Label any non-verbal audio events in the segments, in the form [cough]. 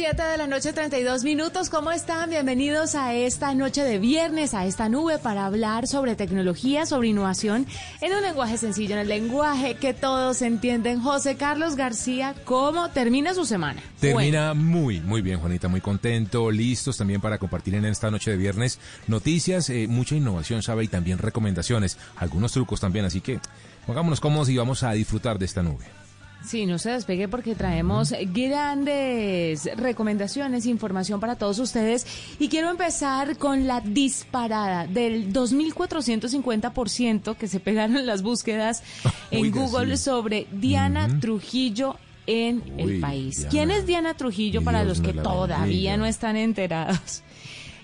7 de la noche, 32 minutos. ¿Cómo están? Bienvenidos a esta noche de viernes, a esta nube para hablar sobre tecnología, sobre innovación en un lenguaje sencillo, en el lenguaje que todos entienden. José Carlos García, ¿cómo termina su semana? Termina muy, muy bien, Juanita, muy contento, listos también para compartir en esta noche de viernes noticias, eh, mucha innovación, sabe, y también recomendaciones, algunos trucos también, así que pongámonos cómodos y vamos a disfrutar de esta nube. Sí, no se despegue porque traemos grandes recomendaciones, información para todos ustedes. Y quiero empezar con la disparada del 2.450% que se pegaron las búsquedas [laughs] en Google sobre Diana Trujillo en el país. ¿Quién es Diana Trujillo para los que todavía no están enterados?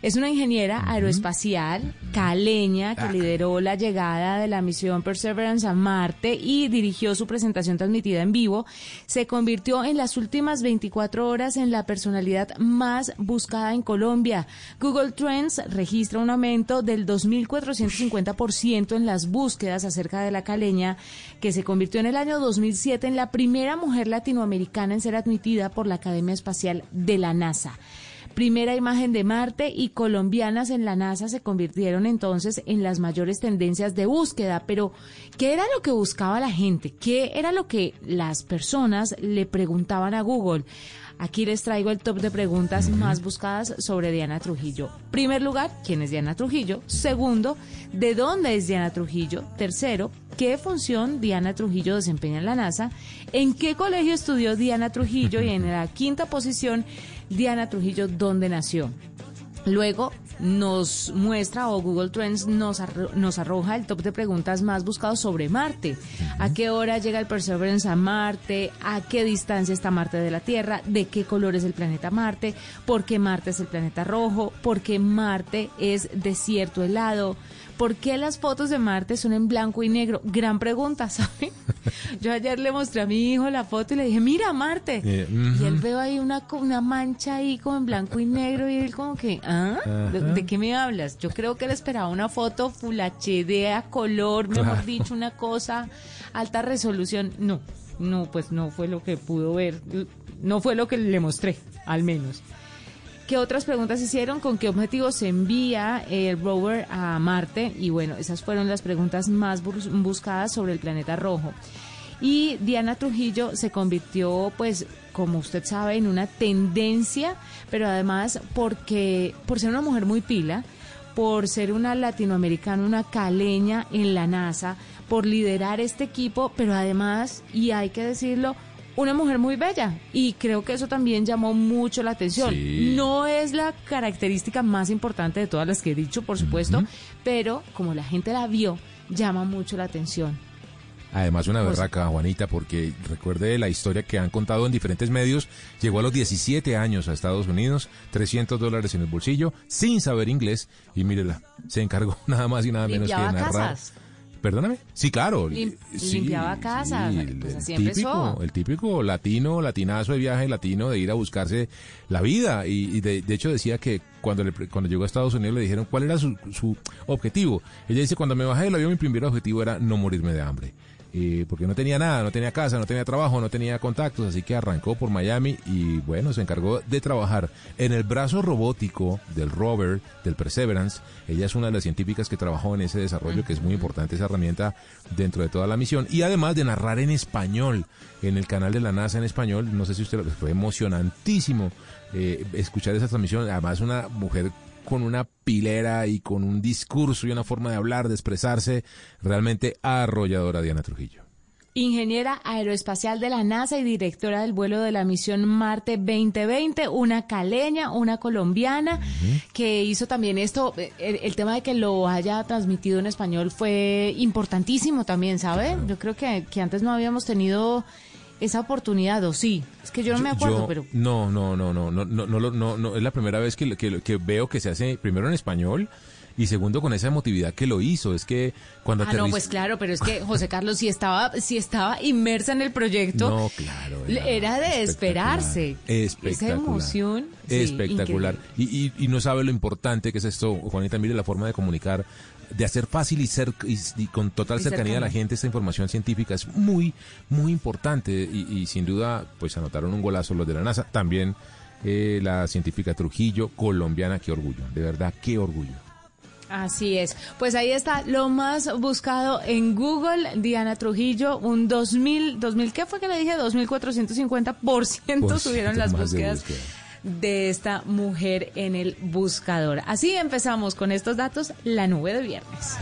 Es una ingeniera aeroespacial caleña que ah. lideró la llegada de la misión Perseverance a Marte y dirigió su presentación transmitida en vivo. Se convirtió en las últimas 24 horas en la personalidad más buscada en Colombia. Google Trends registra un aumento del 2.450% en las búsquedas acerca de la caleña, que se convirtió en el año 2007 en la primera mujer latinoamericana en ser admitida por la Academia Espacial de la NASA primera imagen de Marte y colombianas en la NASA se convirtieron entonces en las mayores tendencias de búsqueda. Pero, ¿qué era lo que buscaba la gente? ¿Qué era lo que las personas le preguntaban a Google? Aquí les traigo el top de preguntas más buscadas sobre Diana Trujillo. Primer lugar, ¿quién es Diana Trujillo? Segundo, ¿de dónde es Diana Trujillo? Tercero, ¿qué función Diana Trujillo desempeña en la NASA? ¿En qué colegio estudió Diana Trujillo? Y en la [laughs] quinta posición, Diana Trujillo, ¿dónde nació? Luego nos muestra o Google Trends nos, nos arroja el top de preguntas más buscados sobre Marte. ¿A qué hora llega el Perseverance a Marte? ¿A qué distancia está Marte de la Tierra? ¿De qué color es el planeta Marte? ¿Por qué Marte es el planeta rojo? ¿Por qué Marte es desierto helado? ¿Por qué las fotos de Marte son en blanco y negro? Gran pregunta, [laughs] ¿sabe? Yo ayer le mostré a mi hijo la foto y le dije, mira Marte. Eh, y él veo ahí una, una mancha ahí como en blanco y negro y él como que, ¿ah? ¿De, qué me hablas? Yo creo que él esperaba una foto full HD a color, mejor dicho, una cosa, alta resolución. No, no, pues no fue lo que pudo ver. No fue lo que le mostré, al menos. ¿Qué otras preguntas hicieron? ¿Con qué objetivo se envía el rover a Marte? Y bueno, esas fueron las preguntas más buscadas sobre el planeta rojo. Y Diana Trujillo se convirtió, pues, como usted sabe, en una tendencia, pero además porque, por ser una mujer muy pila, por ser una latinoamericana, una caleña en la NASA, por liderar este equipo, pero además, y hay que decirlo, una mujer muy bella y creo que eso también llamó mucho la atención. No es la característica más importante de todas las que he dicho, por supuesto, pero como la gente la vio, llama mucho la atención. Además, una pues berraca, Juanita, porque recuerde la historia que han contado en diferentes medios. Llegó a los 17 años a Estados Unidos, 300 dólares en el bolsillo, sin saber inglés, y mírela, se encargó [laughs] nada más y nada menos que de narrar. Perdóname. Sí, claro. limpiaba casa. pues así típico, El típico latino, latinazo de viaje latino de ir a buscarse la vida. Y, de, hecho decía que cuando, le, cuando llegó a Estados Unidos le dijeron cuál era su, su objetivo. Ella dice, cuando me bajé del avión mi primer objetivo era no morirme de hambre porque no tenía nada, no tenía casa, no tenía trabajo, no tenía contactos, así que arrancó por Miami y bueno, se encargó de trabajar en el brazo robótico del rover, del Perseverance. Ella es una de las científicas que trabajó en ese desarrollo, que es muy importante esa herramienta dentro de toda la misión. Y además de narrar en español, en el canal de la NASA en español, no sé si usted lo fue emocionantísimo eh, escuchar esa transmisión. Además, una mujer con una pilera y con un discurso y una forma de hablar, de expresarse realmente arrolladora Diana Trujillo. Ingeniera aeroespacial de la NASA y directora del vuelo de la misión Marte 2020, una caleña, una colombiana, que hizo también esto, el, tema de que lo haya transmitido en español fue importantísimo también, ¿sabe? Yo creo que, que antes no habíamos tenido esa oportunidad o sí? Es que yo no me acuerdo, pero... No, no, no, no, no, no, no, no, no, es la primera vez que, que, que, veo que se hace primero en español y segundo con esa emotividad que lo hizo. Es que cuando... Ah, no, pues claro, pero es que [laughs] José Carlos, si estaba, si estaba inmersa en el proyecto, no, claro, era, de esperarse. Espectacular. Esa emoción. Espectacular. y, y, y no sabe lo importante que es esto, Juanita, mire la forma de comunicar de hacer fácil y, ser, y, con total cercanía a la gente esta información científica es muy, muy importante y, sin duda, pues anotaron un golazo los de la NASA. También eh, la científica Trujillo, colombiana, qué orgullo, de verdad, qué orgullo. Así es. Pues ahí está lo más buscado en Google, Diana Trujillo, un 2000, 2000 ¿qué fue que le dije? 2450% subieron las búsquedas de esta mujer en el buscador. Así empezamos con estos datos, la nube de viernes.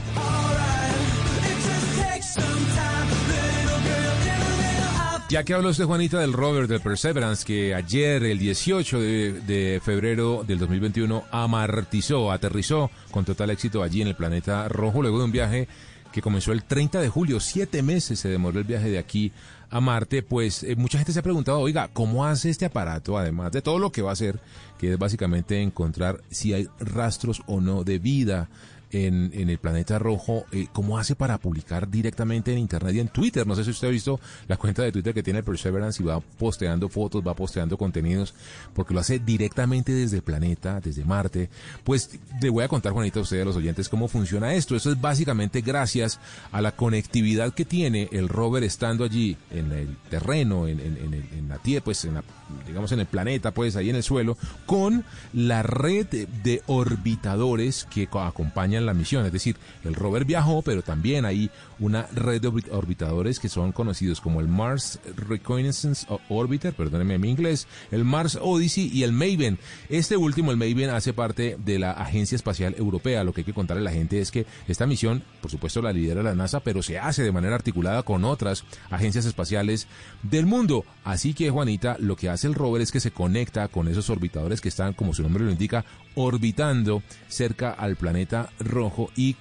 Ya que habló usted, Juanita, del rover del Perseverance, que ayer, el 18 de, febrero del 2021, amartizó, aterrizó con total éxito allí en el planeta rojo, luego de un viaje que comenzó el 30 de julio, siete meses se demoró el viaje de aquí a Marte, pues eh, mucha gente se ha preguntado, oiga, ¿cómo hace este aparato, además de todo lo que va a hacer, que es básicamente encontrar si hay rastros o no de vida en, el planeta rojo, eh, ¿cómo hace para publicar directamente en Internet y en Twitter? No sé si usted ha visto la cuenta de Twitter que tiene Perseverance y va posteando fotos, va posteando contenidos, porque lo hace directamente desde el planeta, desde Marte. Pues le voy a contar, Juanita, a usted a los oyentes cómo funciona esto. Eso es básicamente gracias a la conectividad que tiene el rover estando allí en el terreno, en, en, en, la tierra, pues en la, digamos en el planeta, pues ahí en el suelo, con la red de orbitadores que acompañan la misión. Es decir, el rover viajó, pero también hay una red de orbitadores que son conocidos como el Mars Reconnaissance Orbiter, perdónenme mi inglés, el Mars Odyssey y el Maven. Este último, el Maven, hace parte de la Agencia Espacial Europea. Lo que hay que contarle a la gente es que esta misión, por supuesto, la lidera la NASA, pero se hace de manera articulada con otras agencias espaciales del mundo. Así que, Juanita, lo que hace el rover es que se conecta con esos orbitadores que están, como su nombre lo indica, orbitando cerca al planeta rojo y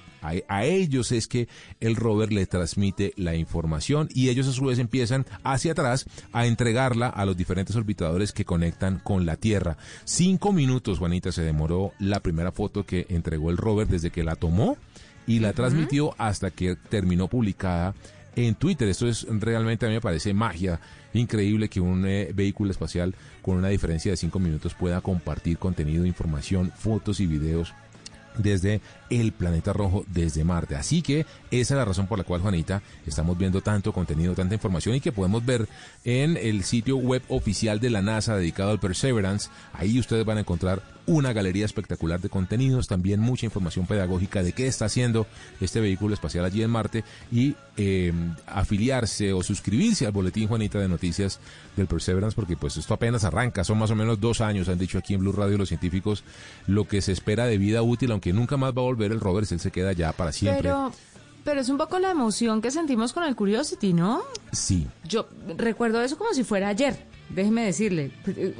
a, ellos es que el rover le transmite la información y ellos a su vez empiezan hacia atrás a entregarla a los diferentes orbitadores que conectan con la Tierra. Cinco minutos, Juanita, se demoró la primera foto que entregó el rover desde que la tomó y la transmitió hasta que terminó publicada en Twitter. Esto es realmente a mí me parece magia. Increíble que un eh, vehículo espacial con una diferencia de cinco minutos pueda compartir contenido, información, fotos y videos desde el planeta rojo, desde Marte. Así que esa es la razón por la cual, Juanita, estamos viendo tanto contenido, tanta información y que podemos ver en el sitio web oficial de la NASA dedicado al Perseverance. Ahí ustedes van a encontrar una galería espectacular de contenidos, también mucha información pedagógica de qué está haciendo este vehículo espacial allí en Marte y em, afiliarse o suscribirse al boletín Juanita de noticias del Perseverance porque pues esto apenas arranca, son más o menos dos años, han dicho aquí en Blue Radio los científicos, lo que se espera de vida útil, aunque nunca más va a volver el rover, él se queda ya para siempre. Pero... Pero es un poco la emoción que sentimos con el Curiosity, ¿no? Sí. Yo recuerdo eso como si fuera ayer déjeme decirle,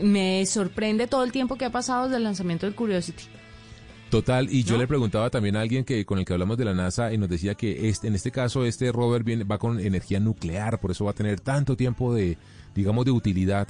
me sorprende todo el tiempo que ha pasado desde el lanzamiento del Curiosity. Total, y yo le preguntaba también a alguien que con el que hablamos de la NASA y nos decía que este, en este caso este rover viene, va con energía nuclear, por eso va a tener tanto tiempo de, digamos, de utilidad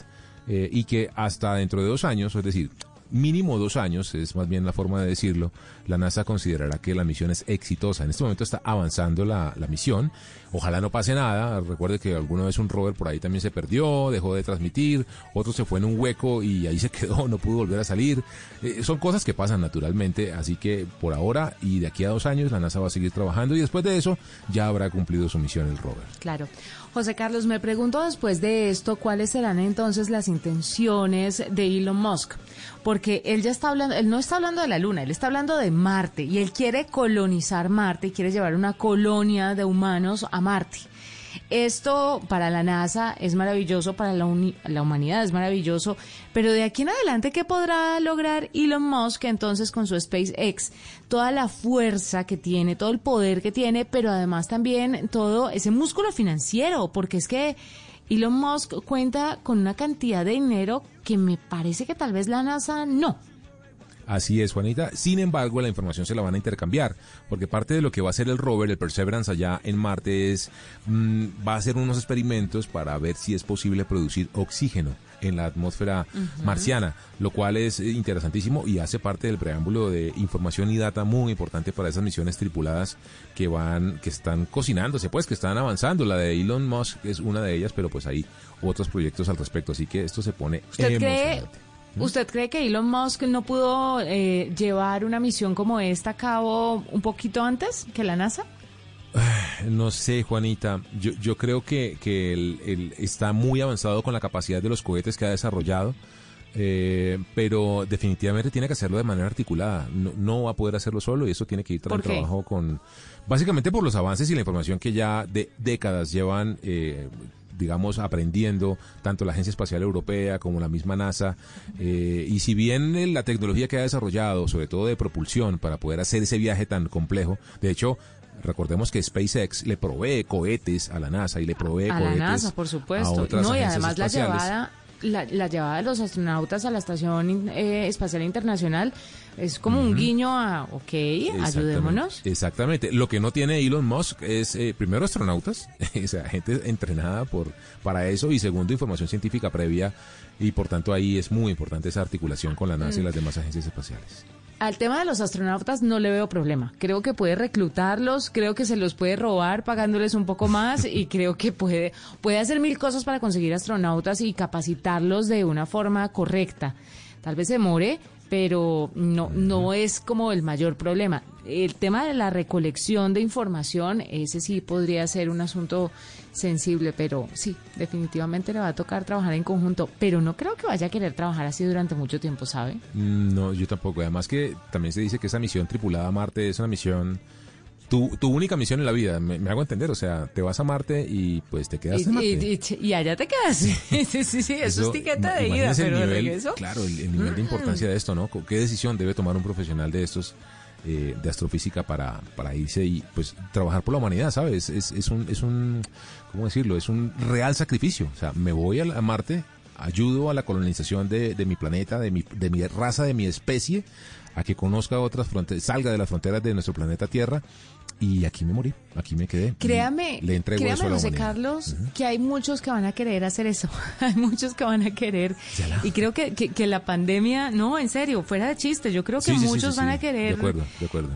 eh, y que hasta dentro de dos años, es decir, mínimo dos años, es más bien la forma de decirlo, la NASA considerará que la misión es exitosa. En este momento está avanzando la, la misión. Ojalá no pase nada. Recuerde que alguna vez un rover por ahí también se perdió, dejó de transmitir, otro se fue en un hueco y ahí se [laughs] quedó, no pudo volver a salir. Eh, son cosas que pasan naturalmente, así que por ahora y de aquí a dos años la NASA va a seguir trabajando y después de eso ya habrá cumplido su misión el rover. Claro. José Carlos, me pregunto después de esto, ¿cuáles serán entonces las intenciones de Elon Musk? Porque él ya está hablando, él no está hablando de la Luna, él está hablando de Marte y él quiere colonizar Marte y quiere llevar una colonia de humanos a Marte. Esto para la NASA es maravilloso, para la, la, humanidad es maravilloso, pero de aquí en adelante, ¿qué podrá lograr Elon Musk entonces con su SpaceX? Toda la fuerza que tiene, todo el poder que tiene, pero además también todo ese músculo financiero, porque es que Elon Musk cuenta con una cantidad de dinero que me parece que tal vez la NASA no. Así es, Juanita. Sin embargo, la información se la van a intercambiar, porque parte de lo que va a hacer el rover, el Perseverance allá en Marte, es mm, va a hacer unos experimentos para ver si es posible producir oxígeno en la atmósfera marciana, lo cual es interesantísimo y hace parte del preámbulo de información y data muy importante para esas misiones tripuladas que van, que están cocinándose, pues que están avanzando. La de Elon Musk es una de ellas, pero pues hay otros proyectos al respecto, así que esto se pone ¿Usted cree ¿Usted cree que Elon Musk no pudo eh, llevar una misión como esta a cabo un poquito antes que la NASA? No sé, Juanita. Yo, yo creo que, que él, está muy avanzado con la capacidad de los cohetes que ha desarrollado. eh, pero definitivamente tiene que hacerlo de manera articulada. No, va a poder hacerlo solo y eso tiene que ir tras el trabajo con... Básicamente por los avances y la información que ya de décadas llevan... Eh, digamos, aprendiendo tanto la Agencia Espacial Europea como la misma NASA. Eh, y si bien la tecnología que ha desarrollado, sobre todo de propulsión, para poder hacer ese viaje tan complejo, de hecho, Recordemos que SpaceX le provee cohetes a la NASA y le provee a cohetes la NASA, por supuesto. no, y además la llevada, la, llevada de los astronautas a la Estación eh, Espacial Internacional es como un guiño a, ok, ayudémonos. Exactamente. Lo que no tiene Elon Musk es, eh, primero, astronautas, [laughs] o sea, gente entrenada por, para eso, y segundo, información científica previa, y por tanto ahí es muy importante esa articulación con la NASA y mm. las demás agencias espaciales. Al tema de los astronautas no le veo problema. Creo que puede reclutarlos, creo que se los puede robar pagándoles un poco más y [laughs] creo que puede, puede hacer mil cosas para conseguir astronautas y capacitarlos de una forma correcta. Tal vez se more, pero no, no es como el mayor problema. El tema de la recolección de información, ese sí podría ser un asunto sensible, pero sí, definitivamente le va a tocar trabajar en conjunto, pero no creo que vaya a querer trabajar así durante mucho tiempo, ¿sabe? No, yo tampoco. Además que también se dice que esa misión tripulada a Marte es una misión... Tu, tu única misión en la vida, me, hago entender, o sea, te vas a Marte y pues te quedas en Marte. Y, allá te quedas. [laughs] sí, sí, sí, eso, es tiqueta de ida, pero el nivel, Claro, el, nivel de mm. importancia de esto, ¿no? ¿Qué decisión debe tomar un profesional de estos eh, de astrofísica para, para irse y pues trabajar por la humanidad, ¿sabes? Es, es, un, es un, ¿cómo decirlo? Es un real sacrificio. O sea, me voy a, Marte, ayudo a la colonización de, de mi planeta, de mi, de mi raza, de mi especie, a que conozca otras fronteras, salga de las fronteras de nuestro planeta Tierra y aquí me morí, aquí me quedé. Créame, le entrego créame, José Carlos, que hay muchos que van a querer hacer eso. [laughs] hay muchos que van a querer. Y creo que, que, la pandemia, no, en serio, fuera de chiste, yo creo que muchos van a querer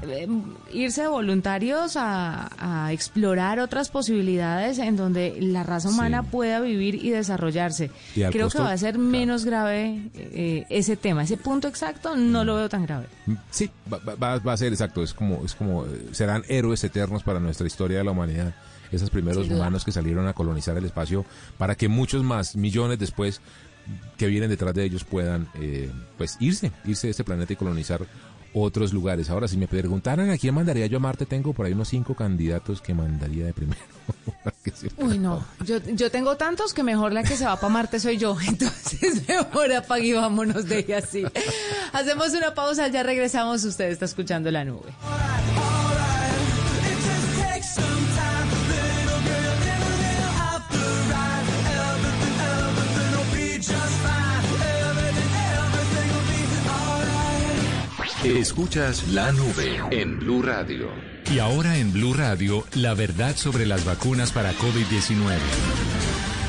eh, irse voluntarios a, a, explorar otras posibilidades en donde la raza humana pueda vivir y desarrollarse. creo que va a ser menos grave eh, ese tema. Ese punto exacto no lo veo tan grave. Sí, va, va, a ser exacto. Es como, es como, eh, serán héroes eternos para nuestra historia de la humanidad. Esos primeros humanos que salieron a colonizar el espacio para que muchos más, millones después, que vienen detrás de ellos puedan eh, pues irse, irse de este planeta y colonizar otros lugares. Ahora, si me preguntaran a quién mandaría yo a Marte, tengo por ahí unos cinco candidatos que mandaría de primero. [laughs] Uy, no, yo, yo tengo tantos que mejor la que se va para Marte soy yo, [laughs] entonces [laughs] mejor apague y vámonos de ahí así. Hacemos una pausa, ya regresamos, usted está escuchando la nube. Escuchas la nube en Blue Radio. Y ahora en Blue Radio, la verdad sobre las vacunas para COVID-19.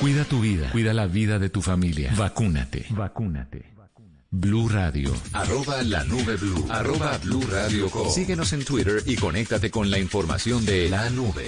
Cuida tu vida, cuida la vida de tu familia. Vacúnate. Vacúnate. Blue Radio. Arroba la nube blue. Arroba blue radio Síguenos en Twitter y conéctate con la información de la nube.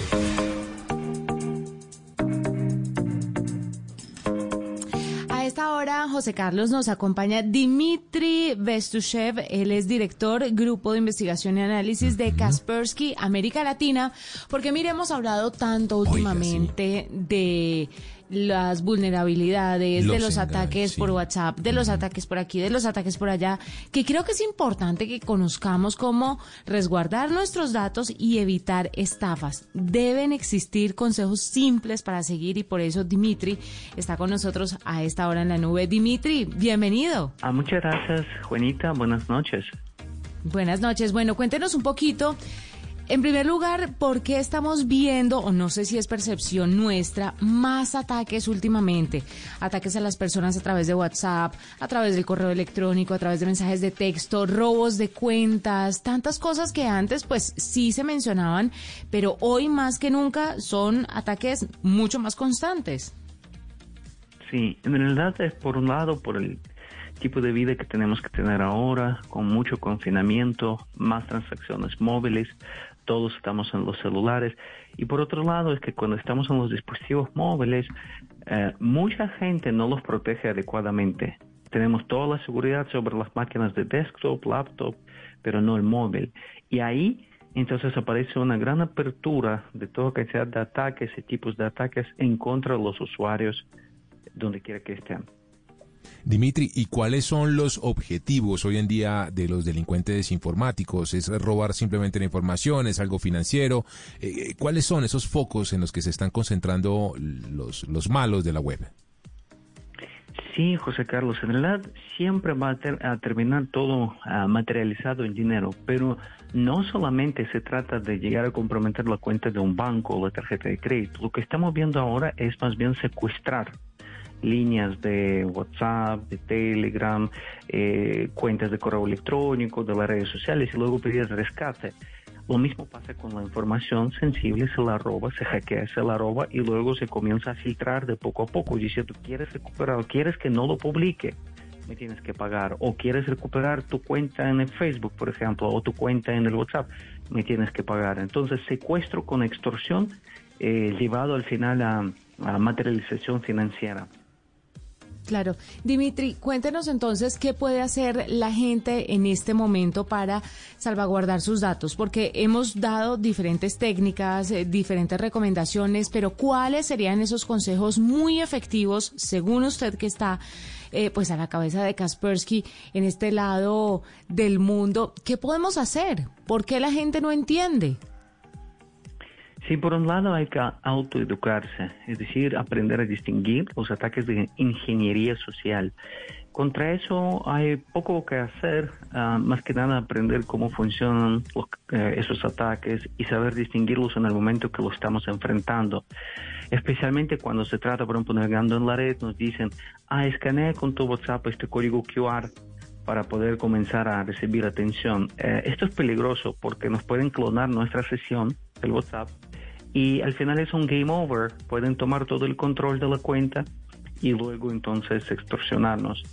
A esta hora, José Carlos, nos acompaña Dimitri Vestushev. Él es director, Grupo de Investigación y Análisis de Kaspersky, América Latina. Porque mire, hemos hablado tanto últimamente de las vulnerabilidades, de los ataques por WhatsApp, de los ataques por aquí, de los ataques por allá, que creo que es importante que conozcamos cómo resguardar nuestros datos y evitar estafas. Deben existir consejos simples para seguir y por eso Dimitri está con nosotros a esta hora en la nube. Dimitri, bienvenido. Ah, muchas gracias, Juanita. Buenas noches. Buenas noches. Bueno, cuéntenos un poquito en primer lugar, ¿por qué estamos viendo, o no sé si es percepción nuestra, más ataques últimamente? Ataques a las personas a través de WhatsApp, a través del correo electrónico, a través de mensajes de texto, robos de cuentas, tantas cosas que antes pues sí se mencionaban, pero hoy más que nunca son ataques mucho más constantes. Sí, en realidad es por un lado por el tipo de vida que tenemos que tener ahora, con mucho confinamiento, más transacciones móviles, todos estamos en los celulares. Y por otro lado es que cuando estamos en los dispositivos móviles, eh, mucha gente no los protege adecuadamente. Tenemos toda la seguridad sobre las máquinas de desktop, laptop, pero no el móvil. Y ahí entonces aparece una gran apertura de toda cantidad de ataques y tipos de ataques en contra de los usuarios donde quiera que estén. Dimitri, ¿y cuáles son los objetivos hoy en día de los delincuentes informáticos? ¿Es robar simplemente la información? ¿Es algo financiero? Eh, eh, ¿Cuáles son esos focos en los que se están concentrando los, los malos de la web? Sí, José Carlos, en realidad siempre va a, terminar todo ah, materializado en dinero, pero no solamente se trata de llegar a comprometer la cuenta de un banco o la tarjeta de crédito, lo que estamos viendo ahora es más bien secuestrar líneas de WhatsApp, de Telegram, eh, cuentas de correo electrónico, de las redes sociales y luego pedir rescate. Lo mismo pasa con la información sensible, se la roba, se hackea, se la roba y luego se comienza a filtrar de poco a poco diciendo, quieres recuperar, quieres que no lo publique, me tienes que pagar, o quieres recuperar tu cuenta en el Facebook, por ejemplo, o tu cuenta en el WhatsApp, me tienes que pagar. Entonces, secuestro con extorsión eh, llevado al final a materialización financiera. Claro. Dimitri, cuéntenos entonces qué puede hacer la gente en este momento para salvaguardar sus datos, porque hemos dado diferentes técnicas, eh, diferentes recomendaciones, pero ¿cuáles serían esos consejos muy efectivos, según usted que está eh, pues a la cabeza de Kaspersky en este lado del mundo? ¿Qué podemos hacer? ¿Por qué la gente no entiende? Sí, por un lado hay que autoeducarse, es decir, aprender a distinguir los ataques de ingeniería social. Contra eso hay poco que hacer, ah, más que nada aprender cómo funcionan eh, esos ataques y saber distinguirlos en el momento que los estamos enfrentando. Especialmente cuando se trata, por ejemplo, navegando en la red, nos dicen, ah, escanea con tu WhatsApp este código QR para poder comenzar a recibir atención. Eh, esto es peligroso porque nos pueden clonar nuestra sesión del WhatsApp y al final es un game over. Pueden tomar todo el control de la cuenta y luego entonces extorsionarnos.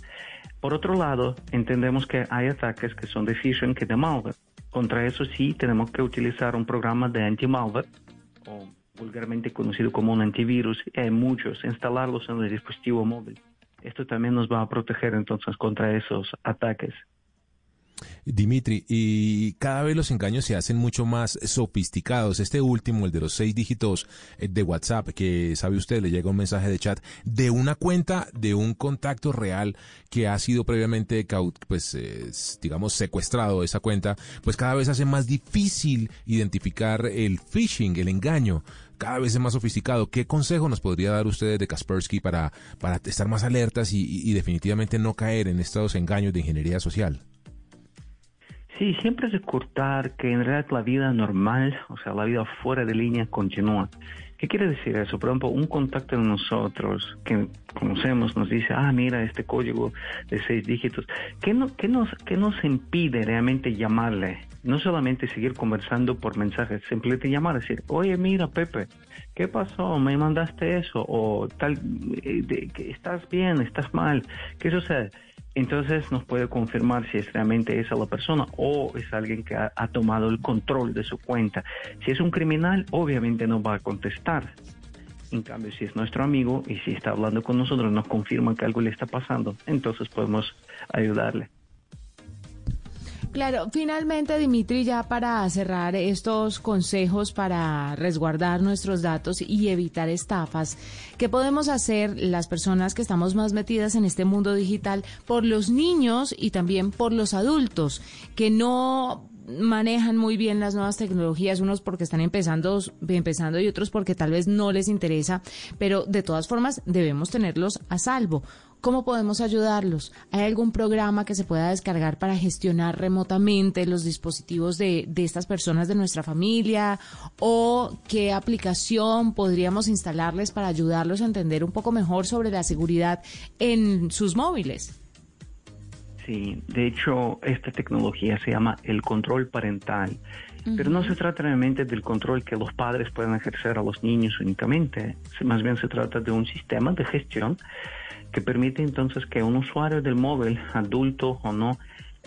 Por otro lado, entendemos que hay ataques que son de phishing que de malware. Contra eso sí tenemos que utilizar un programa de anti-malware, o vulgarmente conocido como un antivirus. hay muchos, instalarlos en el dispositivo móvil. Esto también nos va a proteger entonces contra esos ataques. Dimitri, y cada vez los engaños se hacen mucho más sofisticados. Este último, el de los seis dígitos eh, de WhatsApp, que sabe usted, le llega un mensaje de chat de una cuenta de un contacto real que ha sido previamente, pues, digamos, secuestrado esa cuenta, pues cada vez hace más difícil identificar el phishing, el engaño cada vez es más sofisticado. ¿Qué consejo nos podría dar usted de Kaspersky para, para estar más alertas y definitivamente no caer en estos engaños de ingeniería social? Sí, siempre recordar que en realidad la vida normal, o sea, la vida fuera de línea continúa. ¿Qué quiere decir eso? Por ejemplo, un contacto de nosotros que conocemos nos dice, ah, mira este código de seis dígitos. ¿Qué, no, qué, nos, qué nos impide realmente llamarle? No solamente seguir conversando por mensajes, simplemente llamar, decir, oye, mira, Pepe, ¿qué pasó? ¿Me mandaste eso? O tal, eh, ¿estás bien? ¿Estás mal? ¿Qué sucede? entonces nos puede confirmar si es realmente esa la persona o es alguien que ha, tomado el control de su cuenta. Si es un criminal, obviamente no va a contestar. En cambio, si es nuestro amigo y si está hablando con nosotros, nos confirma que algo le está pasando, entonces podemos ayudarle. Claro, finalmente, Dimitri, ya para cerrar estos consejos para resguardar nuestros datos y evitar estafas, ¿qué podemos hacer las personas que estamos más metidas en este mundo digital por los niños y también por los adultos que no manejan muy bien las nuevas tecnologías, unos porque están empezando, empezando y otros porque tal vez no les interesa, pero de todas formas debemos tenerlos a salvo. ¿Cómo podemos ayudarlos? ¿Hay algún programa que se pueda descargar para gestionar remotamente los dispositivos de, de estas personas de nuestra familia? ¿O qué aplicación podríamos instalarles para ayudarlos a entender un poco mejor sobre la seguridad en sus móviles? Sí, de hecho, esta tecnología se llama el control parental. Pero no se trata realmente del control que los padres pueden ejercer a los niños únicamente, más bien se trata de un sistema de gestión que permite entonces que un usuario del móvil, adulto o no,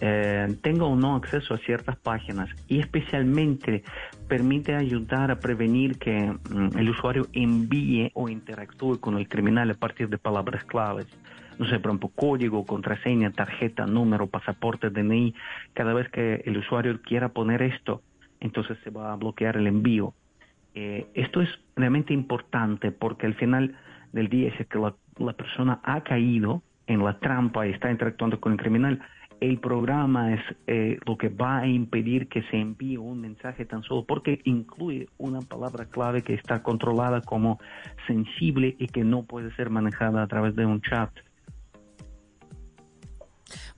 eh, tenga o no acceso a ciertas páginas y especialmente permite ayudar a prevenir que mm, el usuario envíe o interactúe con el criminal a partir de palabras claves. No sé, por ejemplo, código, contraseña, tarjeta, número, pasaporte, DNI. Cada vez que el usuario quiera poner esto, entonces se va a bloquear el envío. Eh, esto es realmente importante porque al final del día, es que la, persona ha caído en la trampa y está interactuando con el criminal, el programa es eh, lo que va a impedir que se envíe un mensaje tan solo porque incluye una palabra clave que está controlada como sensible y que no puede ser manejada a través de un chat.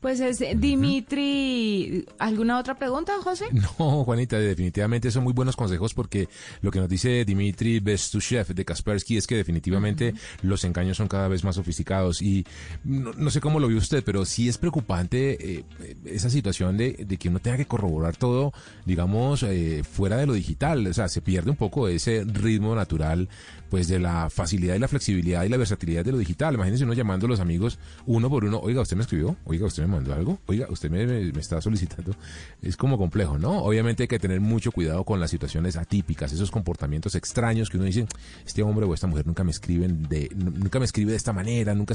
Pues es Dimitri. ¿Alguna otra pregunta, José? [laughs] No, Juanita, definitivamente son muy buenos consejos porque lo que nos dice Dimitri Bestushev de Kaspersky es que definitivamente los engaños son cada vez más sofisticados y no, sé cómo lo vio usted, pero sí es preocupante eh, esa situación de, que uno tenga que corroborar todo, digamos, eh, fuera de lo digital. O sea, se pierde un poco ese ritmo natural pues de la facilidad y la flexibilidad y la versatilidad de lo digital. Imagínense uno llamando a los amigos uno por uno, oiga, usted me escribió, oiga, usted me algo, oiga, usted me, me, está solicitando. Es como complejo, ¿no? Obviamente hay que tener mucho cuidado con las situaciones atípicas, esos comportamientos extraños que uno dice, este hombre o esta mujer nunca me escriben de, nunca me escribe de esta manera, nunca.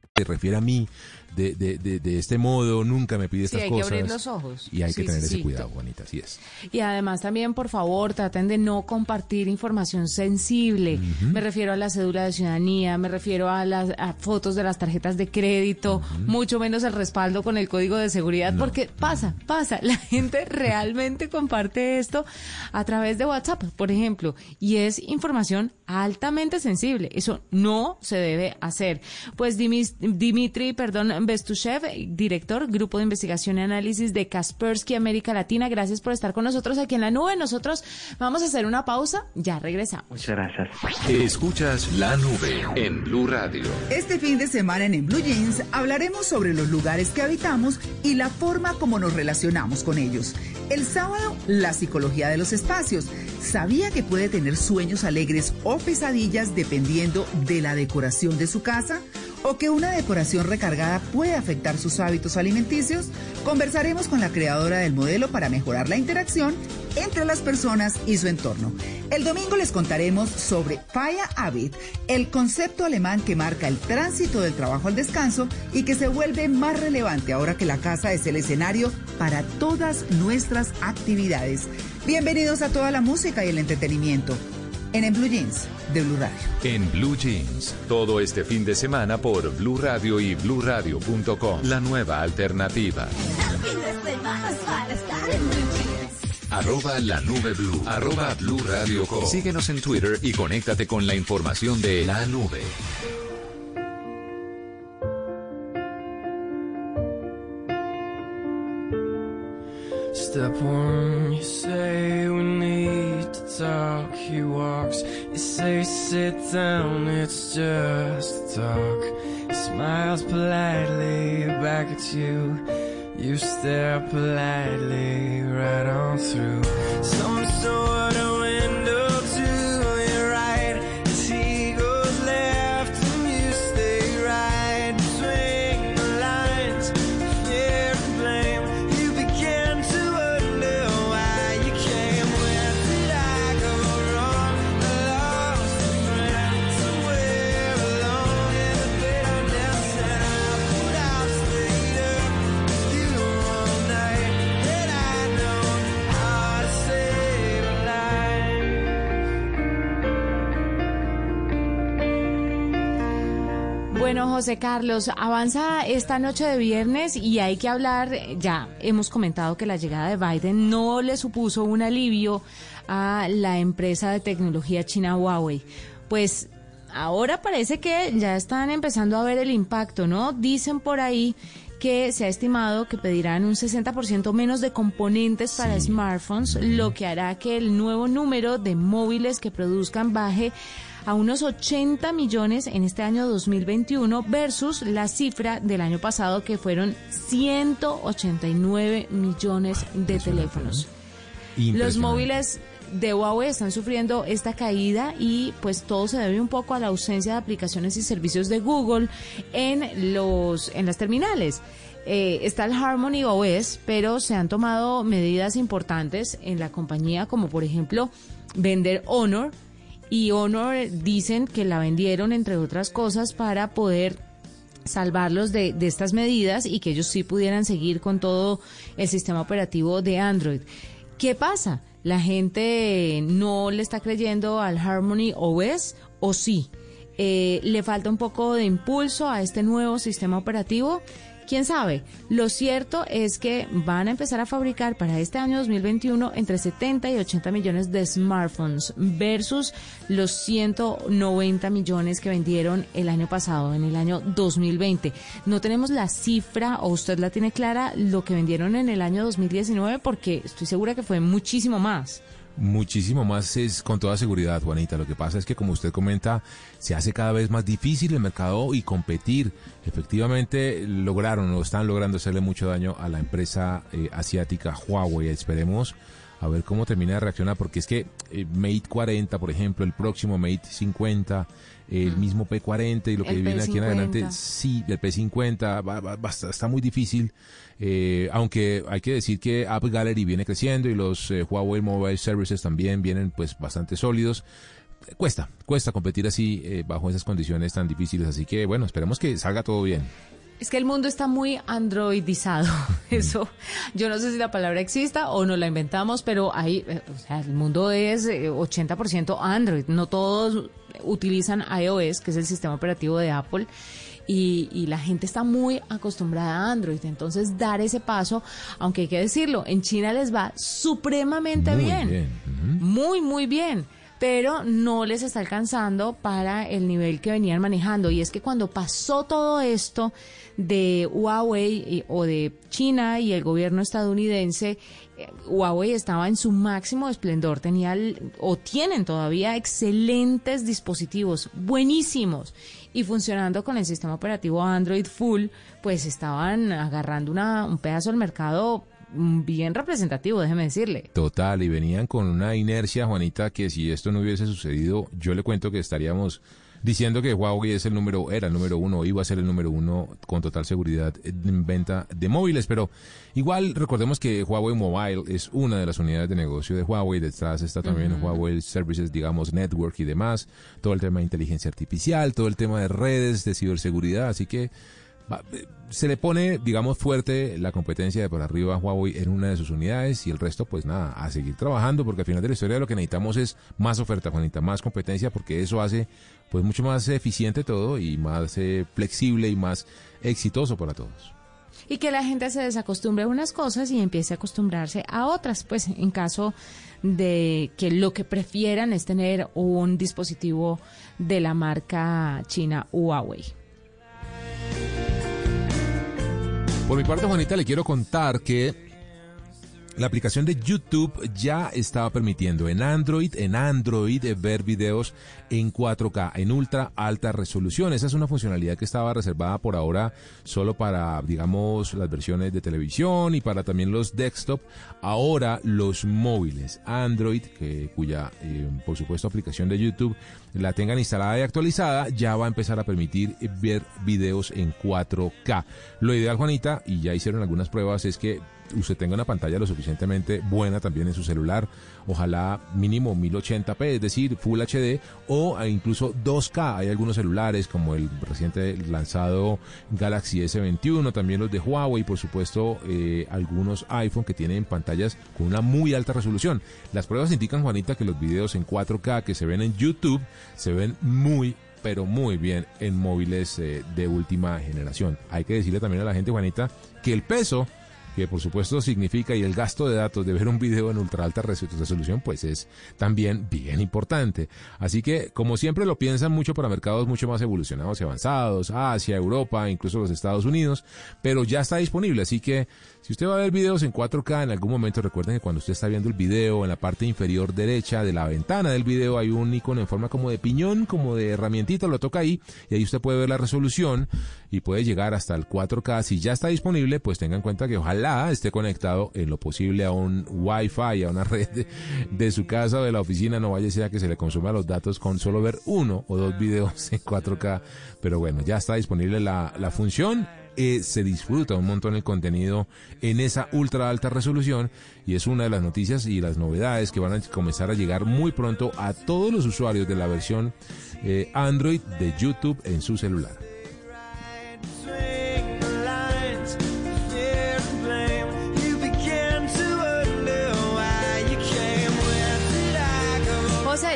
Refiere a mí de, de, de, de, este modo, nunca me pide estas hay cosas. Que abrir los ojos. Y hay que tener ese cuidado, Juanita, así es. Y además también, por favor, traten de no compartir información sensible. Me refiero a la cédula de ciudadanía, me refiero a las fotos de las tarjetas de crédito, mucho menos el respaldo con el código de seguridad, porque pasa, pasa. La [laughs] gente realmente comparte esto a través de WhatsApp, por ejemplo, y es información altamente sensible. Eso no se debe hacer. Pues Dimitri, perdón, Bestushev, director, Grupo de Investigación y Análisis de Kaspersky América Latina. Gracias por estar con nosotros aquí en la nube. Nosotros vamos a hacer una pausa. Ya regresamos. Muchas gracias. Escuchas la nube en Blue Radio. Este fin de semana en, en Blue Jeans hablaremos sobre los lugares que habitamos y la forma como nos relacionamos con ellos. El sábado, la psicología de los espacios. ¿Sabía que puede tener sueños alegres o pesadillas dependiendo de la decoración de su casa? O que una decoración recargada puede afectar sus hábitos alimenticios, conversaremos con la creadora del modelo para mejorar la interacción entre las personas y su entorno. El domingo les contaremos sobre Fire Habit, el concepto alemán que marca el tránsito del trabajo al descanso y que se vuelve más relevante ahora que la casa es el escenario para todas nuestras actividades. Bienvenidos a toda la música y el entretenimiento en En Blue Jeans de Blue Radio. En Blue Jeans, todo este fin de semana por Blue Radio y BlueRadio.com. La nueva alternativa. Arroba la nube blue. Arroba Blue Radio Síguenos en Twitter y conéctate con la información de la nube. Step one, talk. He walks, you say sit down, it's just talk. He smiles politely back at you. You stare politely right on through some sort Bueno, José Carlos, avanza esta noche de viernes y hay que hablar, ya hemos comentado que la llegada de Biden no le supuso un alivio a la empresa de tecnología china Huawei. Pues ahora parece que ya están empezando a ver el impacto, ¿no? Dicen por ahí que se ha estimado que pedirán un 60% menos de componentes para smartphones, lo que hará que el nuevo número de móviles que produzcan baje a unos 80 millones en este año 2021 versus la cifra del año pasado que fueron 189 millones de teléfonos. Los móviles de Huawei están sufriendo esta caída y pues todo se debe un poco a la ausencia de aplicaciones y servicios de Google en los en las terminales. Eh, está el Harmony OS, pero se han tomado medidas importantes en la compañía, como por ejemplo vender Honor. Y Honor dicen que la vendieron, entre otras cosas, para poder salvarlos de, de estas medidas y que ellos sí pudieran seguir con todo el sistema operativo de Android. ¿Qué pasa? la gente no le está creyendo al Harmony OS o sí. Eh, le falta un poco de impulso a este nuevo sistema operativo quién sabe. Lo cierto es que van a empezar a fabricar para este año 2021 entre 70 y 80 millones de smartphones versus los 190 millones que vendieron el año pasado, en el año 2020. No tenemos la cifra, o usted la tiene clara, lo que vendieron en el año 2019, porque estoy segura que fue muchísimo más. Muchísimo más es con toda seguridad, Juanita. Lo que pasa es que, como usted comenta, se hace cada vez más difícil el mercado y competir. Efectivamente, lograron o están logrando hacerle mucho daño a la empresa eh, asiática Huawei. Esperemos a ver cómo termina de reaccionar, porque es que eh, Mate 40, por ejemplo, el próximo Mate 50, el mismo P40 y lo que viene aquí en adelante, sí, el P50, va, está muy difícil. Eh, aunque hay que decir que App Gallery viene creciendo y los eh, Huawei Mobile Services también vienen pues bastante sólidos. Cuesta, cuesta competir así bajo esas condiciones tan difíciles, así que bueno, esperemos que salga todo bien. Es que el mundo está muy androidizado. [laughs] Eso, yo no sé si la palabra exista o no la inventamos, pero ahí, eh, o sea, el mundo es 80% eh, Android. No todos utilizan iOS, que es el sistema operativo de Apple. Y, la gente está muy acostumbrada a Android. Entonces, dar ese paso, aunque hay que decirlo, en China les va supremamente bien. Muy, muy bien pero no les está alcanzando para el nivel que venían manejando. Y es que cuando pasó todo esto de Huawei o de China y el gobierno estadounidense, Huawei estaba en su máximo esplendor, tenía o tienen todavía excelentes dispositivos, buenísimos, y funcionando con el sistema operativo Android Full, pues estaban agarrando una, un pedazo del mercado bien representativo, déjeme decirle. Total, y venían con una inercia, Juanita, que si esto no hubiese sucedido, yo le cuento que estaríamos diciendo que Huawei es el número, era el número uno, iba a ser el número uno con total seguridad en venta de móviles, pero igual recordemos que Huawei Mobile es una de las unidades de negocio de Huawei, detrás está también Huawei Services, digamos, Network y demás, todo el tema de inteligencia artificial, todo el tema de redes, de ciberseguridad, así que eh, se le pone, digamos, fuerte la competencia de por arriba a Huawei en una de sus unidades y el resto, pues nada, a seguir trabajando, porque al final de la historia lo que necesitamos es más oferta, Juanita, más competencia, porque eso hace pues mucho más eficiente todo y más eh, flexible y más exitoso para todos. Y que la gente se desacostumbre a unas cosas y empiece a acostumbrarse a otras, pues en caso de que lo que prefieran es tener un dispositivo de la marca china Huawei. Por mi parte, Juanita, le quiero contar que la aplicación de YouTube ya estaba permitiendo en Android, en Android, eh, ver videos en 4K, en ultra alta resolución. Esa es una funcionalidad que estaba reservada por ahora solo para, digamos, las versiones de televisión y para también los desktop. Ahora los móviles Android, que, cuya, eh, por supuesto, aplicación de YouTube la tengan instalada y actualizada, ya va a empezar a permitir ver videos en 4K. Lo ideal, Juanita, y ya hicieron algunas pruebas, es que usted tenga una pantalla lo suficientemente buena también en su celular, ojalá mínimo 1080p, es decir, Full HD o incluso 2K. Hay algunos celulares como el reciente lanzado Galaxy S21, también los de Huawei, por supuesto eh, algunos iPhone que tienen pantallas con una muy alta resolución. Las pruebas indican, Juanita, que los videos en 4K que se ven en YouTube se ven muy pero muy bien en móviles eh, de última generación. Hay que decirle también a la gente, Juanita, que el peso que por supuesto significa y el gasto de datos de ver un video en ultra alta resolución pues es también bien importante. Así que como siempre lo piensan mucho para mercados mucho más evolucionados y avanzados, Asia, Europa, incluso los Estados Unidos, pero ya está disponible, así que si usted va a ver videos en 4K en algún momento, recuerden que cuando usted está viendo el video, en la parte inferior derecha de la ventana del video hay un icono en forma como de piñón, como de herramientita, lo toca ahí y ahí usted puede ver la resolución y puede llegar hasta el 4K. Si ya está disponible, pues tenga en cuenta que ojalá esté conectado en lo posible a un Wi-Fi, a una red de, su casa o de la oficina, no vaya a ser que se le consuma los datos con solo ver uno o dos videos en 4K. Pero bueno, ya está disponible la, la función eh, se disfruta un montón el contenido en esa ultra alta resolución y es una de las noticias y las novedades que van a comenzar a llegar muy pronto a todos los usuarios de la versión eh, Android de YouTube en su celular.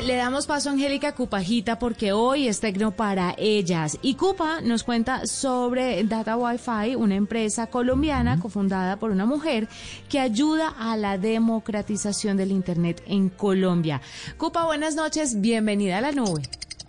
Le damos paso a Angélica Cupajita porque hoy es Tecno para ellas. Y Cupa nos cuenta sobre Data Wi-Fi, una empresa colombiana cofundada por una mujer que ayuda a la democratización del Internet en Colombia. Cupa, buenas noches, bienvenida a la nube.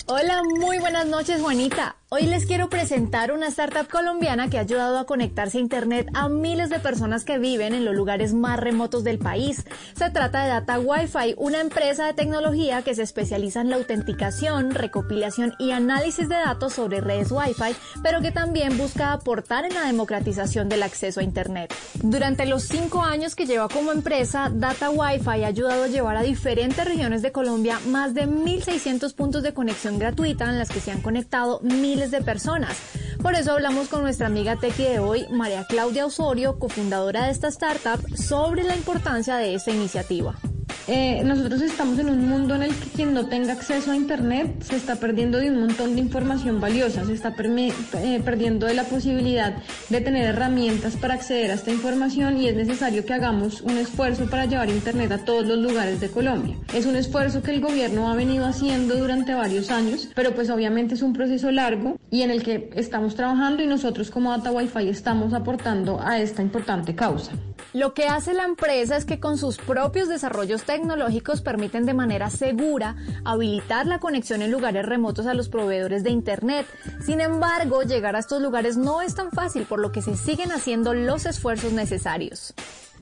Hola, muy buenas noches, Juanita. Hoy les quiero presentar una startup colombiana que ha ayudado a conectarse a Internet a miles de personas que viven en los lugares más remotos del país. Se trata de Data Wi-Fi, una empresa de tecnología que se especializa en la autenticación, recopilación y análisis de datos sobre redes Wi-Fi, pero que también busca aportar en la democratización del acceso a Internet. Durante los cinco años que lleva como empresa, Data Wi-Fi ha ayudado a llevar a diferentes regiones de Colombia más de 1.600 puntos de conexión gratuita en las que se han conectado miles de personas. Por eso hablamos con nuestra amiga Tequi de hoy, María Claudia Osorio, cofundadora de esta startup, sobre la importancia de esta iniciativa. Eh, nosotros estamos en un mundo en el que quien no tenga acceso a Internet se está perdiendo de un montón de información valiosa, se está eh, perdiendo de la posibilidad de tener herramientas para acceder a esta información y es necesario que hagamos un esfuerzo para llevar Internet a todos los lugares de Colombia. Es un esfuerzo que el gobierno ha venido haciendo durante varios años, pero pues obviamente es un proceso largo y en el que estamos trabajando y nosotros como Data Wi-Fi estamos aportando a esta importante causa. Lo que hace la empresa es que con sus propios desarrollos tecnológicos permiten de manera segura habilitar la conexión en lugares remotos a los proveedores de Internet. Sin embargo, llegar a estos lugares no es tan fácil, por lo que se siguen haciendo los esfuerzos necesarios.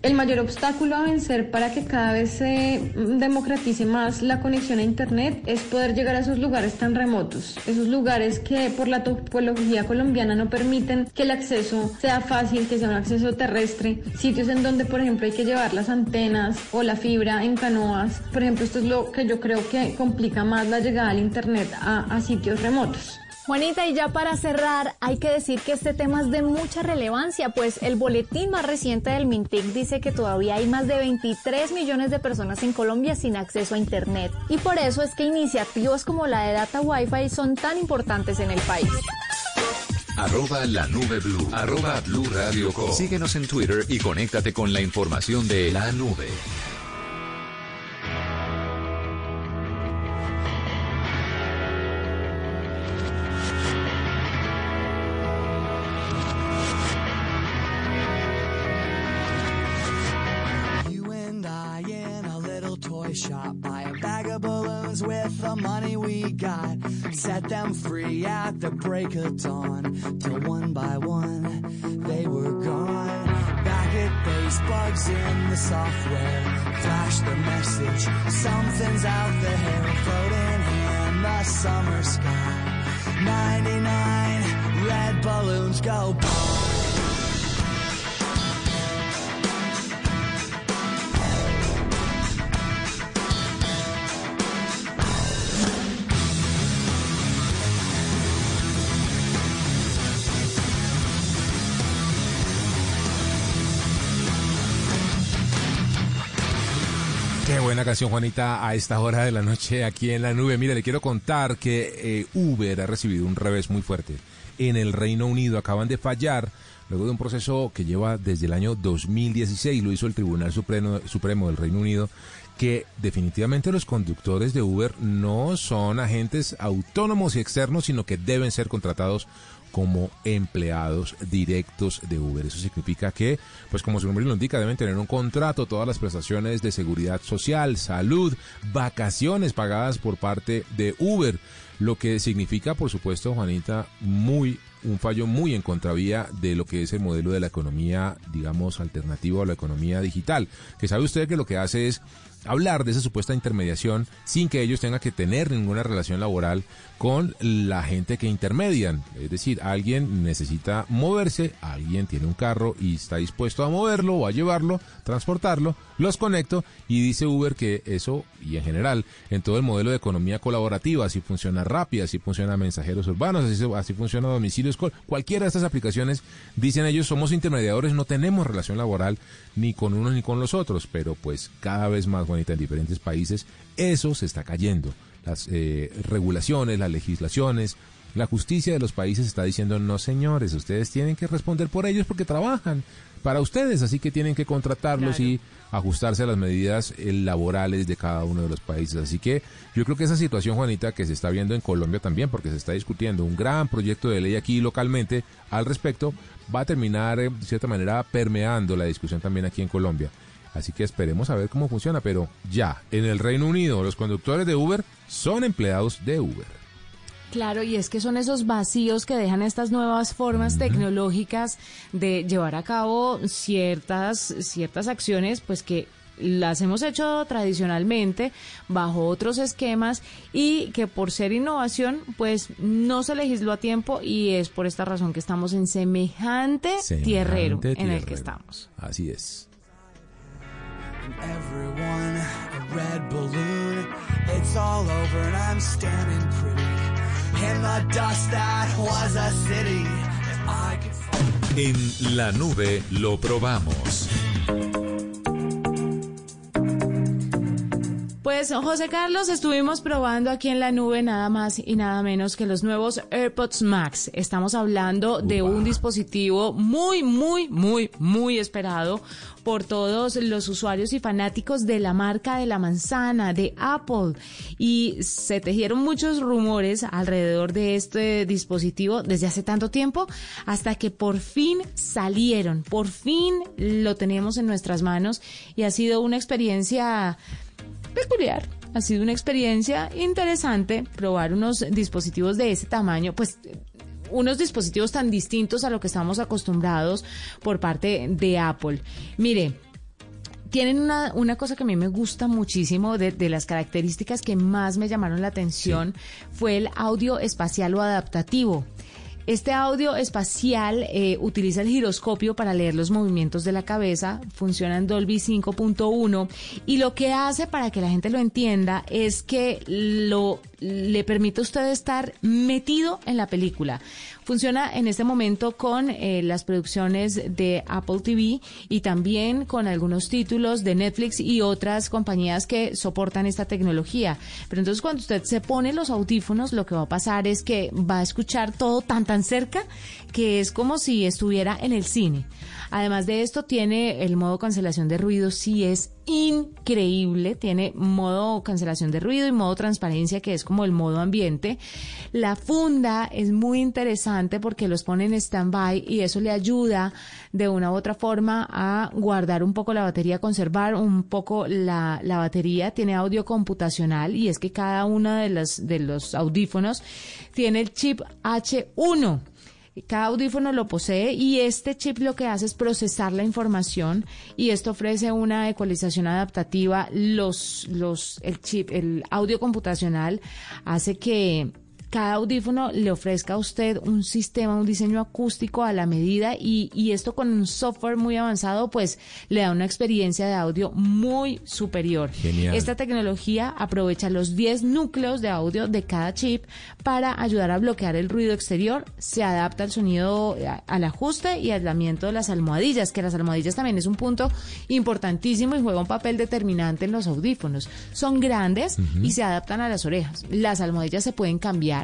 El mayor obstáculo a vencer para que cada vez se democratice más la conexión a Internet es poder llegar a esos lugares tan remotos, esos lugares que por la topología colombiana no permiten que el acceso sea fácil, que sea un acceso terrestre, sitios en donde por ejemplo hay que llevar las antenas o la fibra en canoas. Por ejemplo, esto es lo que yo creo que complica más la llegada al Internet a, a sitios remotos. Juanita, y ya para cerrar, hay que decir que este tema es de mucha relevancia, pues el boletín más reciente del Mintic dice que todavía hay más de 23 millones de personas en Colombia sin acceso a Internet. Y por eso es que iniciativas como la de Data Wi-Fi son tan importantes en el país. Arroba la nube blue. Arroba blue radio Síguenos en Twitter y conéctate con la información de la nube. Set them free at the break of dawn. Till one by one they were gone. Back at base, bugs in the software. Flash the message. Something's out there floating in the summer sky. 99 red balloons go boom. Buena canción, Juanita, a esta hora de la noche aquí en la nube. Mira, le quiero contar que eh, Uber ha recibido un revés muy fuerte. En el Reino Unido acaban de fallar luego de un proceso que lleva desde el año 2016, lo hizo el Tribunal Supremo, Supremo del Reino Unido, que definitivamente los conductores de Uber no son agentes autónomos y externos, sino que deben ser contratados como empleados directos de Uber. Eso significa que, pues como su nombre lo indica, deben tener un contrato, todas las prestaciones de seguridad social, salud, vacaciones pagadas por parte de Uber, lo que significa, por supuesto, Juanita, muy un fallo muy en contravía de lo que es el modelo de la economía, digamos, alternativo a la economía digital, que sabe usted que lo que hace es hablar de esa supuesta intermediación sin que ellos tengan que tener ninguna relación laboral con la gente que intermedian. Es decir, alguien necesita moverse, alguien tiene un carro y está dispuesto a moverlo o a llevarlo, transportarlo, los conecto y dice Uber que eso, y en general, en todo el modelo de economía colaborativa, así funciona rápida, así funciona mensajeros urbanos, así, así funciona domicilios, cualquiera de estas aplicaciones, dicen ellos, somos intermediadores, no tenemos relación laboral ni con unos ni con los otros, pero pues cada vez más bonita en diferentes países, eso se está cayendo las eh, regulaciones, las legislaciones. La justicia de los países está diciendo, no señores, ustedes tienen que responder por ellos porque trabajan para ustedes, así que tienen que contratarlos y ajustarse a las medidas eh, laborales de cada uno de los países. Así que yo creo que esa situación, Juanita, que se está viendo en Colombia también, porque se está discutiendo un gran proyecto de ley aquí localmente al respecto, va a terminar eh, de cierta manera permeando la discusión también aquí en Colombia. Así que esperemos a ver cómo funciona, pero ya, en el Reino Unido los conductores de Uber son empleados de Uber. Claro, y es que son esos vacíos que dejan estas nuevas formas tecnológicas de llevar a cabo ciertas, ciertas acciones, pues que las hemos hecho tradicionalmente bajo otros esquemas y que por ser innovación pues no se legisló a tiempo y es por esta razón que estamos en semejante, tierrero en el que estamos. Así es. Everyone a red balloon. It's all over and I'm standing pretty in the dust that was a city. En la nube lo probamos. Pues José Carlos, estuvimos probando aquí en la nube nada más y nada menos que los nuevos AirPods Max. Estamos hablando de un dispositivo muy, muy, muy, muy esperado por todos los usuarios y fanáticos de la marca de la manzana, de Apple. Y se tejieron muchos rumores alrededor de este dispositivo desde hace tanto tiempo hasta que por fin salieron, por fin lo tenemos en nuestras manos y ha sido una experiencia peculiar. Ha sido una experiencia interesante probar unos dispositivos de ese tamaño, pues unos dispositivos tan distintos a lo que estamos acostumbrados por parte de Apple. Mire, tienen una, una, cosa que a mí me gusta muchísimo de, de las características que más me llamaron la atención fue el audio espacial o adaptativo. Este audio espacial eh, utiliza el giroscopio para leer los movimientos de la cabeza, funciona en Dolby 5.1 y lo que hace para que la gente lo entienda es que lo le permite a usted estar metido en la película. Funciona en este momento con eh, las producciones de Apple TV y también con algunos títulos de Netflix y otras compañías que soportan esta tecnología. Pero entonces cuando usted se pone los audífonos, lo que va a pasar es que va a escuchar todo tan tan cerca que es como si estuviera en el cine. Además de esto, tiene el modo cancelación de ruido, sí es increíble. Tiene modo cancelación de ruido y modo transparencia, que es como el modo ambiente. La funda es muy interesante porque los pone en stand-by y eso le ayuda de una u otra forma a guardar un poco la batería, conservar un poco la, la batería. Tiene audio computacional y es que cada uno de los, de los audífonos tiene el chip H1 cada audífono lo posee y este chip lo que hace es procesar la información y esto ofrece una ecualización adaptativa. Los, los, el chip, el audio computacional hace que cada audífono le ofrezca a usted un sistema, un diseño acústico a la medida y, y, esto con un software muy avanzado pues le da una experiencia de audio muy superior. Genial. Esta tecnología aprovecha los 10 núcleos de audio de cada chip para ayudar a bloquear el ruido exterior, se adapta al sonido, al ajuste y aislamiento de las almohadillas, que las almohadillas también es un punto importantísimo y juega un papel determinante en los audífonos. Son grandes uh -huh. y se adaptan a las orejas. Las almohadillas se pueden cambiar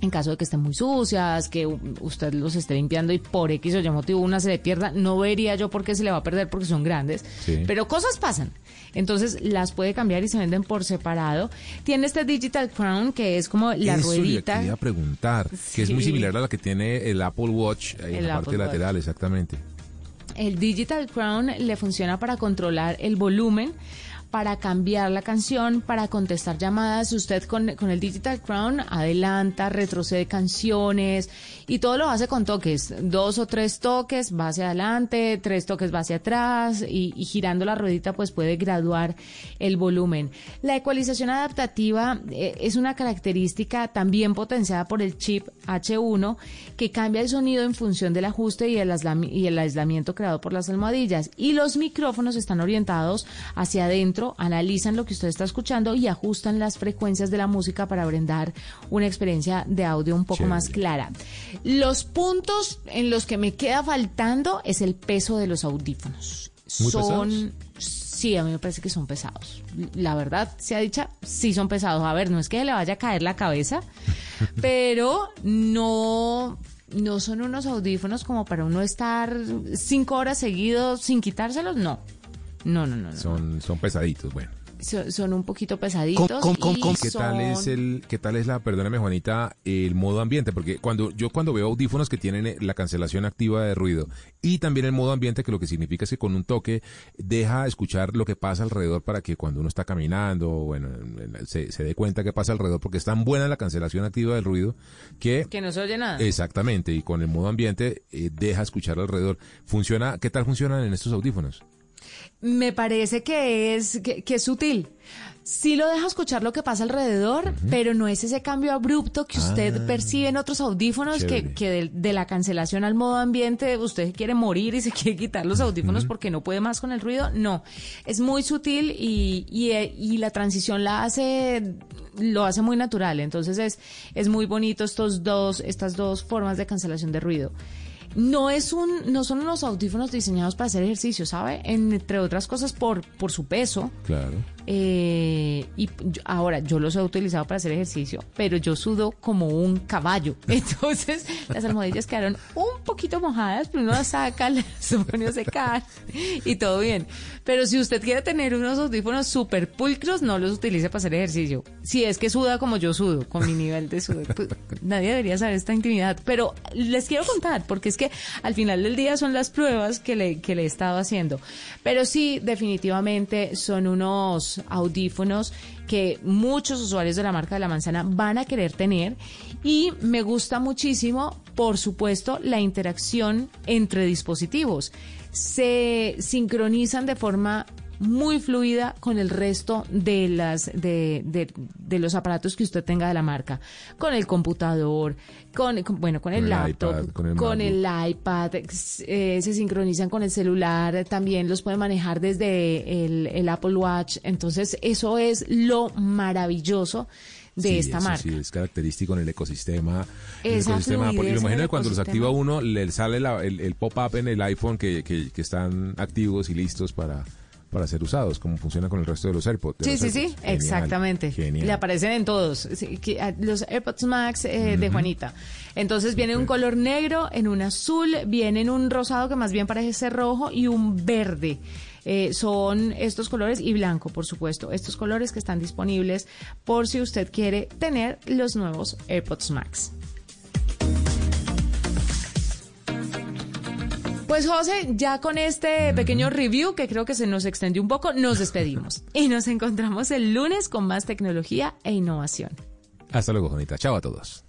en caso de que estén muy sucias, que usted los esté limpiando y por X o Y motivo una se le pierda, no vería yo por qué se le va a perder porque son grandes, pero cosas pasan. Entonces las puede cambiar y se venden por separado. Tiene este Digital Crown que es como la Eso ruedita. Quería preguntar, que es muy similar a la que tiene el Apple Watch en la parte lateral, exactamente. El Digital Crown le funciona para controlar el volumen para cambiar la canción, para contestar llamadas. Usted con, con, el Digital Crown adelanta, retrocede canciones y todo lo hace con toques. Dos o tres toques va hacia adelante, tres toques va hacia atrás y, girando la ruedita pues puede graduar el volumen. La ecualización adaptativa eh, es una característica también potenciada por el chip H1 que cambia el sonido en función del ajuste y el, y el aislamiento creado por las almohadillas. Y los micrófonos están orientados hacia adentro analizan lo que usted está escuchando y ajustan las frecuencias de la música para brindar una experiencia de audio un poco más clara. Los puntos en los que me queda faltando es el peso de los audífonos. son sí, a mí me parece que son pesados. La verdad, se ha dicho, sí son pesados. A ver, no es que le vaya a caer la cabeza, [laughs] pero no no son unos audífonos como para uno estar cinco horas seguidos sin quitárselos, no. No, no, no. Son, son pesaditos, bueno. Son, un poquito pesaditos. ¿Qué tal es el, qué tal es la, perdóname Juanita, el modo ambiente? Porque cuando yo cuando veo audífonos que tienen eh, la cancelación activa de ruido y también el modo ambiente, que lo que significa es que con un toque deja escuchar lo que pasa alrededor para que cuando uno está caminando, bueno, se, se dé cuenta que pasa alrededor, porque es tan buena la cancelación activa del ruido que... Que no se oye nada. Exactamente, y con el modo ambiente eh, deja escuchar alrededor. Funciona, ¿qué tal funcionan en estos audífonos? Me parece que es, que, es sutil. Sí lo deja escuchar lo que pasa alrededor, pero no es ese cambio abrupto que usted ah. percibe en otros audífonos, que, que de, la cancelación al modo ambiente usted quiere morir y se [laughs] quiere quitar los audífonos porque no puede más con el ruido. No, es muy sutil y, y, y la transición la hace lo hace muy natural. Entonces es, es muy bonito estos dos, estas dos formas de cancelación de ruido no es un, no son unos audífonos diseñados para hacer ejercicio, ¿sabe? entre otras cosas por, por su peso. Claro. Eh, y ahora yo los he utilizado para hacer ejercicio, pero yo sudo como un caballo. [laughs] Entonces las almohadillas quedaron un poquito mojadas, pero uno las saca, [laughs] las pone a secar y todo bien. Pero si usted quiere tener unos audífonos súper pulcros, no los utilice para hacer ejercicio. Si es que suda como yo sudo, con mi nivel de sudor. Pues, nadie debería saber esta intimidad. Pero les quiero contar, porque es que al final del día son las pruebas que le, que le he estado haciendo. Pero sí, definitivamente son unos audífonos que muchos usuarios de la marca de la manzana van a querer tener y me gusta muchísimo, por supuesto, la interacción entre dispositivos. Se sincronizan de forma muy fluida con el resto de las de, de, los aparatos que usted tenga de la marca, con el computador, con, bueno, con el, laptop, con el, iPad, eh, se sincronizan con el celular, también los puede manejar desde el, el Apple Watch, entonces eso es lo maravilloso de esta marca. Sí, es característico en el ecosistema. el ecosistema porque me imagino que cuando los activa uno, le sale el, el pop-up en el iPhone que, que, que están activos y listos para para ser usados, como funciona con el resto de los AirPods. sí, sí, sí, exactamente. Le aparecen en todos. Ah, los AirPods Max eh, de Juanita. Entonces viene un color negro, en un azul, viene en un rosado que más bien parece ser rojo y un verde. Eh, son estos colores y blanco, por supuesto. Estos colores que están disponibles por si usted quiere tener los nuevos AirPods Max. Pues José, ya con este pequeño review que creo que se nos extendió un poco, nos despedimos [laughs] y nos encontramos el lunes con más tecnología e innovación. Hasta luego, Jonita. Chao a todos.